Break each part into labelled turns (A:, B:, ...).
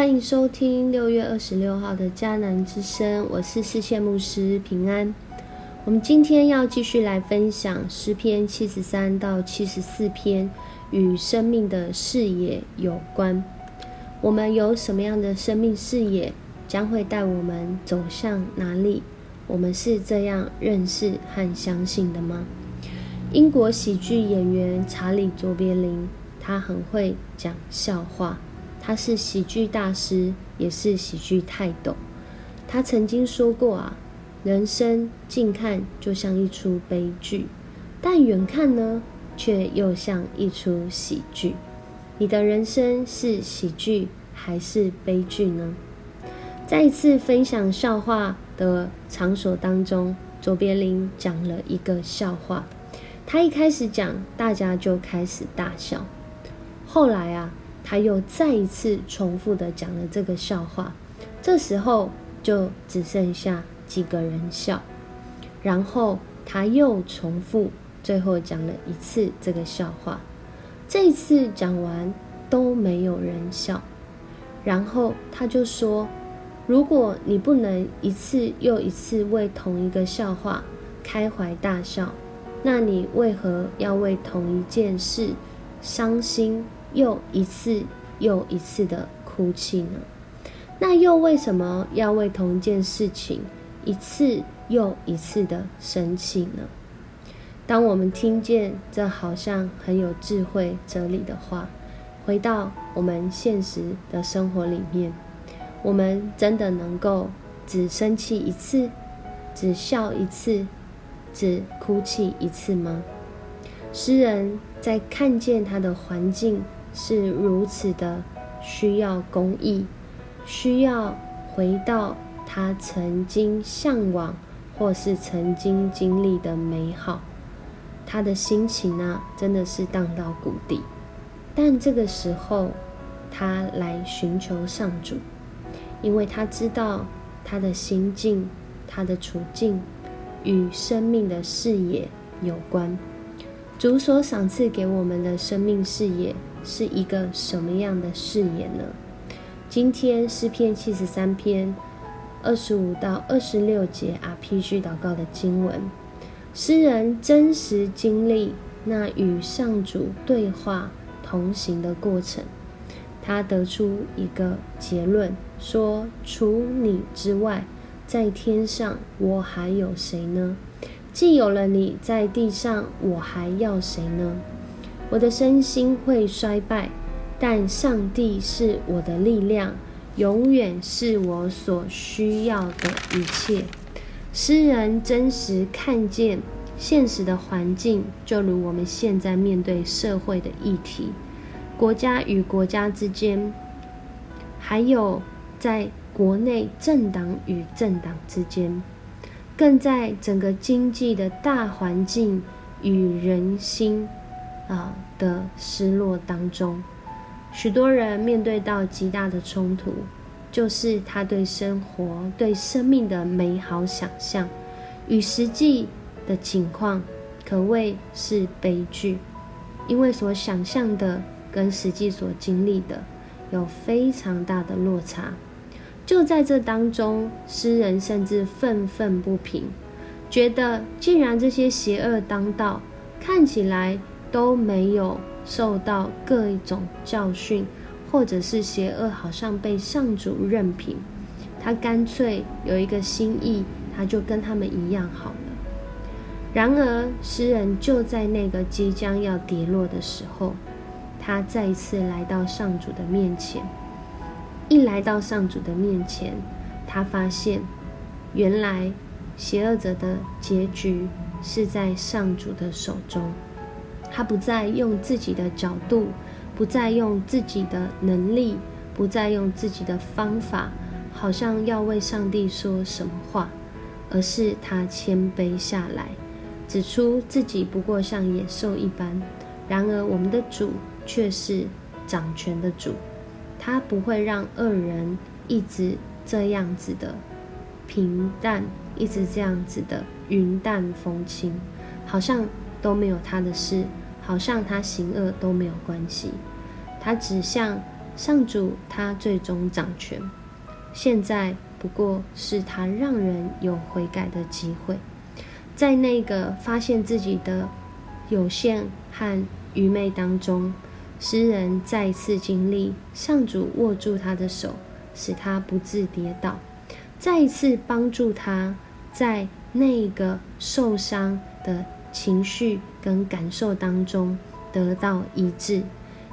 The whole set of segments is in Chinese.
A: 欢迎收听六月二十六号的迦南之声，我是四线牧师平安。我们今天要继续来分享诗篇七十三到七十四篇与生命的视野有关。我们有什么样的生命视野，将会带我们走向哪里？我们是这样认识和相信的吗？英国喜剧演员查理·卓别林，他很会讲笑话。他是喜剧大师，也是喜剧泰斗。他曾经说过啊，人生近看就像一出悲剧，但远看呢，却又像一出喜剧。你的人生是喜剧还是悲剧呢？在一次分享笑话的场所当中，卓别林讲了一个笑话。他一开始讲，大家就开始大笑。后来啊。他又再一次重复的讲了这个笑话，这时候就只剩下几个人笑。然后他又重复，最后讲了一次这个笑话。这一次讲完都没有人笑。然后他就说：“如果你不能一次又一次为同一个笑话开怀大笑，那你为何要为同一件事伤心？”又一次又一次的哭泣呢？那又为什么要为同一件事情一次又一次的生气呢？当我们听见这好像很有智慧哲理的话，回到我们现实的生活里面，我们真的能够只生气一次，只笑一次，只哭泣一次吗？诗人在看见他的环境。是如此的需要公益，需要回到他曾经向往或是曾经经历的美好，他的心情呢，真的是荡到谷底。但这个时候，他来寻求上主，因为他知道他的心境、他的处境与生命的视野有关。主所赏赐给我们的生命视野。是一个什么样的誓言呢？今天诗篇七十三篇二十五到二十六节啊，P.G. 祷告的经文，诗人真实经历那与上主对话同行的过程，他得出一个结论，说：除你之外，在天上我还有谁呢？既有了你在地上，我还要谁呢？我的身心会衰败，但上帝是我的力量，永远是我所需要的一切。诗人真实看见现实的环境，就如我们现在面对社会的议题，国家与国家之间，还有在国内政党与政党之间，更在整个经济的大环境与人心。啊的失落当中，许多人面对到极大的冲突，就是他对生活、对生命的美好想象与实际的情况，可谓是悲剧，因为所想象的跟实际所经历的有非常大的落差。就在这当中，诗人甚至愤愤不平，觉得既然这些邪恶当道，看起来。都没有受到各一种教训，或者是邪恶，好像被上主任凭。他干脆有一个心意，他就跟他们一样好了。然而，诗人就在那个即将要跌落的时候，他再一次来到上主的面前。一来到上主的面前，他发现，原来邪恶者的结局是在上主的手中。他不再用自己的角度，不再用自己的能力，不再用自己的方法，好像要为上帝说什么话，而是他谦卑下来，指出自己不过像野兽一般。然而，我们的主却是掌权的主，他不会让恶人一直这样子的平淡，一直这样子的云淡风轻，好像都没有他的事。好像他行恶都没有关系，他指向上主他最终掌权，现在不过是他让人有悔改的机会。在那个发现自己的有限和愚昧当中，诗人再次经历上主握住他的手，使他不致跌倒，再一次帮助他在那个受伤的情绪跟感受当中得到医治。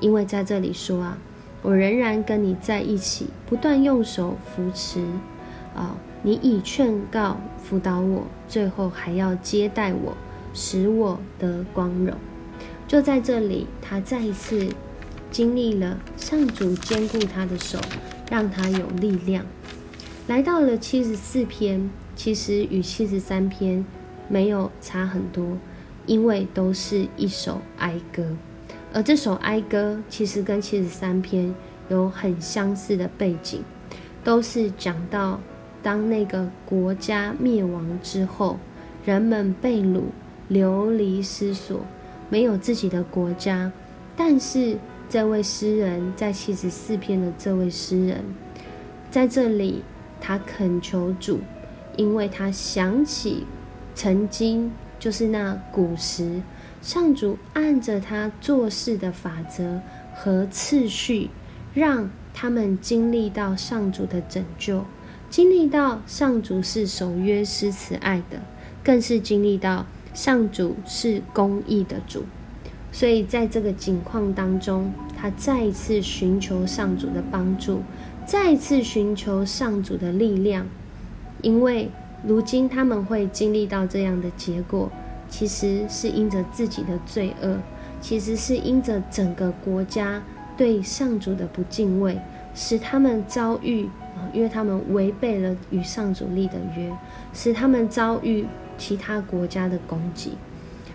A: 因为在这里说啊，我仍然跟你在一起，不断用手扶持啊。你以劝告辅导我，最后还要接待我，使我得光荣。就在这里，他再一次经历了上主坚固他的手，让他有力量。来到了七十四篇，其实与七十三篇没有差很多，因为都是一首哀歌。而这首哀歌其实跟七十三篇有很相似的背景，都是讲到。当那个国家灭亡之后，人们被掳、流离失所，没有自己的国家。但是这位诗人，在七十四篇的这位诗人，在这里，他恳求主，因为他想起曾经就是那古时，上主按着他做事的法则和次序，让他们经历到上主的拯救。经历到上主是守约施慈爱的，更是经历到上主是公义的主。所以在这个境况当中，他再一次寻求上主的帮助，再一次寻求上主的力量。因为如今他们会经历到这样的结果，其实是因着自己的罪恶，其实是因着整个国家对上主的不敬畏，使他们遭遇。因为他们违背了与上主立的约，使他们遭遇其他国家的攻击。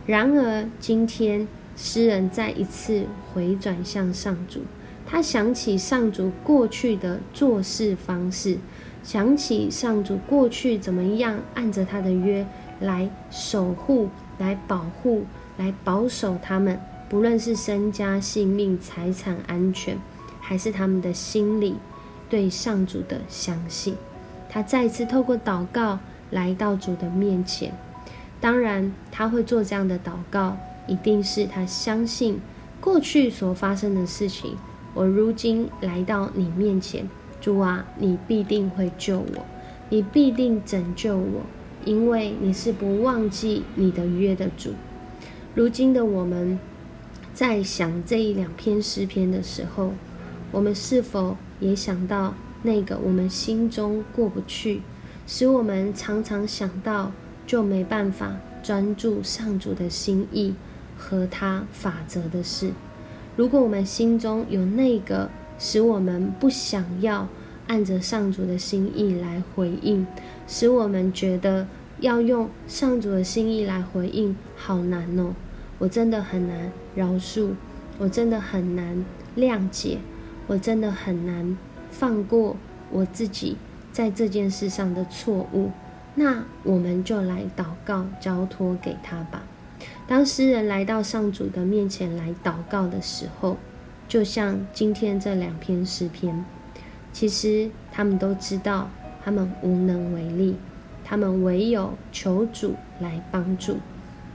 A: 然而，今天诗人再一次回转向上主，他想起上主过去的做事方式，想起上主过去怎么样按着他的约来守护、来保护、来保守他们，不论是身家性命、财产安全，还是他们的心理。对上主的相信，他再次透过祷告来到主的面前。当然，他会做这样的祷告，一定是他相信过去所发生的事情。我如今来到你面前，主啊，你必定会救我，你必定拯救我，因为你是不忘记你的约的主。如今的我们，在想这一两篇诗篇的时候，我们是否？也想到那个我们心中过不去，使我们常常想到就没办法专注上主的心意和他法则的事。如果我们心中有那个使我们不想要按着上主的心意来回应，使我们觉得要用上主的心意来回应好难哦，我真的很难饶恕，我真的很难谅解。我真的很难放过我自己在这件事上的错误，那我们就来祷告，交托给他吧。当诗人来到上主的面前来祷告的时候，就像今天这两篇诗篇，其实他们都知道他们无能为力，他们唯有求主来帮助。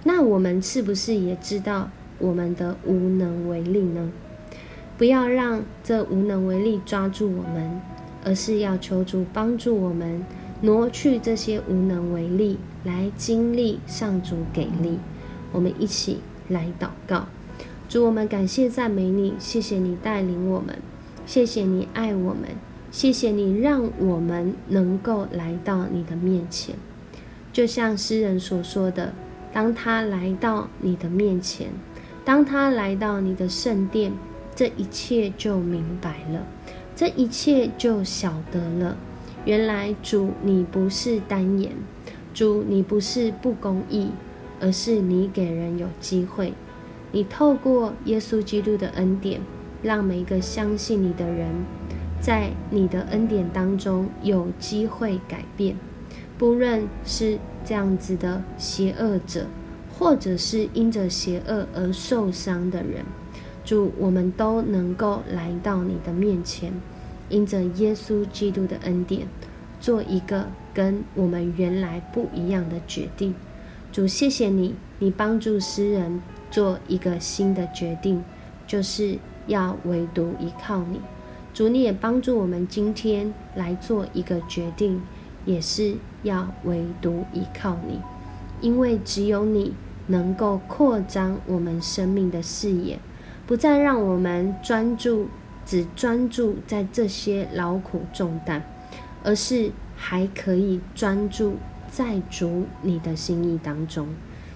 A: 那我们是不是也知道我们的无能为力呢？不要让这无能为力抓住我们，而是要求主帮助我们挪去这些无能为力，来经历上主给力。我们一起来祷告，主，我们感谢赞美你，谢谢你带领我们，谢谢你爱我们，谢谢你让我们能够来到你的面前。就像诗人所说的，当他来到你的面前，当他来到你的圣殿。这一切就明白了，这一切就晓得了。原来主你不是单言，主你不是不公义，而是你给人有机会。你透过耶稣基督的恩典，让每一个相信你的人，在你的恩典当中有机会改变。不论是这样子的邪恶者，或者是因着邪恶而受伤的人。主，我们都能够来到你的面前，因着耶稣基督的恩典，做一个跟我们原来不一样的决定。主，谢谢你，你帮助诗人做一个新的决定，就是要唯独依靠你。主，你也帮助我们今天来做一个决定，也是要唯独依靠你，因为只有你能够扩张我们生命的视野。不再让我们专注，只专注在这些劳苦重担，而是还可以专注在主你的心意当中。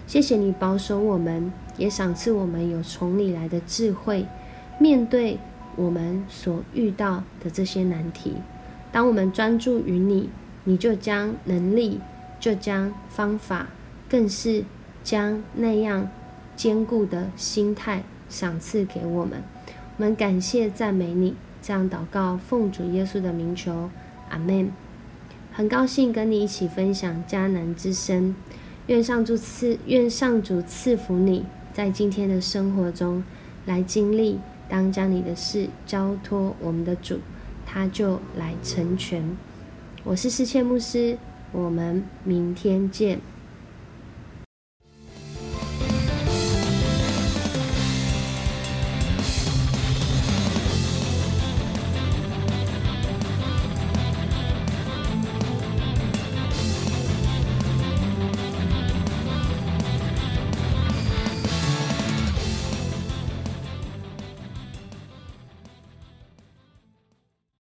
A: 谢谢你保守我们，也赏赐我们有从你来的智慧，面对我们所遇到的这些难题。当我们专注于你，你就将能力，就将方法，更是将那样坚固的心态。赏赐给我们，我们感谢赞美你，这样祷告，奉主耶稣的名求，阿门。很高兴跟你一起分享迦南之声，愿上主赐，愿上主赐福你，在今天的生活中来经历，当将你的事交托我们的主，他就来成全。我是世谦牧师，我们明天见。